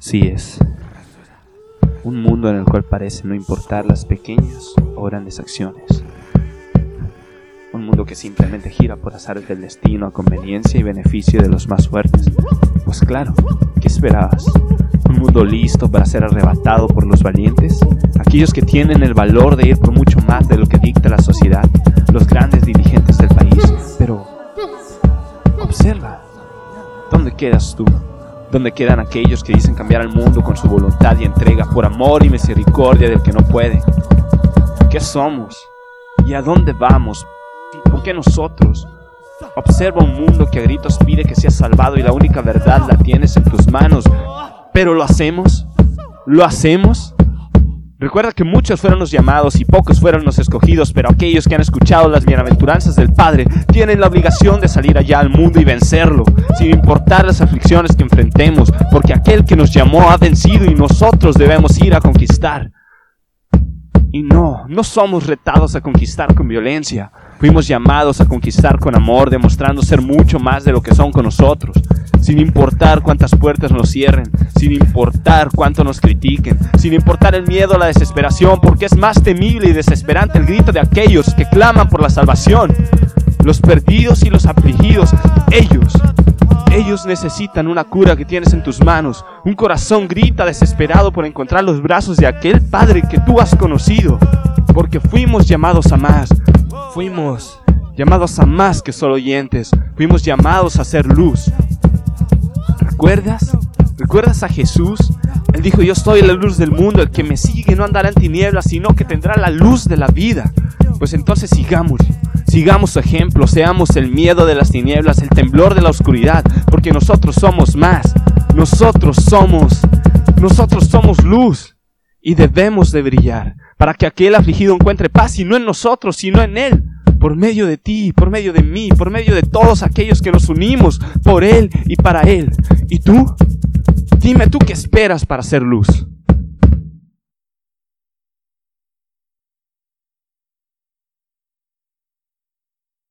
Sí es. Un mundo en el cual parece no importar las pequeñas o grandes acciones. Un mundo que simplemente gira por azar del destino a conveniencia y beneficio de los más fuertes. Pues claro, ¿qué esperabas? ¿Un mundo listo para ser arrebatado por los valientes? Aquellos que tienen el valor de ir por mucho más de lo que observa, ¿dónde quedas tú? ¿Dónde quedan aquellos que dicen cambiar al mundo con su voluntad y entrega por amor y misericordia del que no puede? ¿Qué somos? ¿Y a dónde vamos? ¿Por qué nosotros? Observa un mundo que a gritos pide que seas salvado y la única verdad la tienes en tus manos. Pero ¿lo hacemos? ¿Lo hacemos? Recuerda que muchos fueron los llamados y pocos fueron los escogidos, pero aquellos que han escuchado las bienaventuranzas del Padre tienen la obligación de salir allá al mundo y vencerlo, sin importar las aflicciones que enfrentemos, porque aquel que nos llamó ha vencido y nosotros debemos ir a conquistar. Y no, no somos retados a conquistar con violencia. Fuimos llamados a conquistar con amor, demostrando ser mucho más de lo que son con nosotros, sin importar cuántas puertas nos cierren, sin importar cuánto nos critiquen, sin importar el miedo a la desesperación, porque es más temible y desesperante el grito de aquellos que claman por la salvación. Los perdidos y los afligidos, ellos ellos necesitan una cura que tienes en tus manos. Un corazón grita desesperado por encontrar los brazos de aquel Padre que tú has conocido. Porque fuimos llamados a más. Fuimos llamados a más que solo oyentes. Fuimos llamados a ser luz. ¿Recuerdas? ¿Recuerdas a Jesús? Él dijo, yo soy la luz del mundo. El que me sigue no andará en tinieblas, sino que tendrá la luz de la vida. Pues entonces sigamos Sigamos su ejemplo, seamos el miedo de las tinieblas, el temblor de la oscuridad, porque nosotros somos más. Nosotros somos, nosotros somos luz y debemos de brillar para que aquel afligido encuentre paz y no en nosotros, sino en Él, por medio de ti, por medio de mí, por medio de todos aquellos que nos unimos por Él y para Él. ¿Y tú? Dime tú qué esperas para ser luz.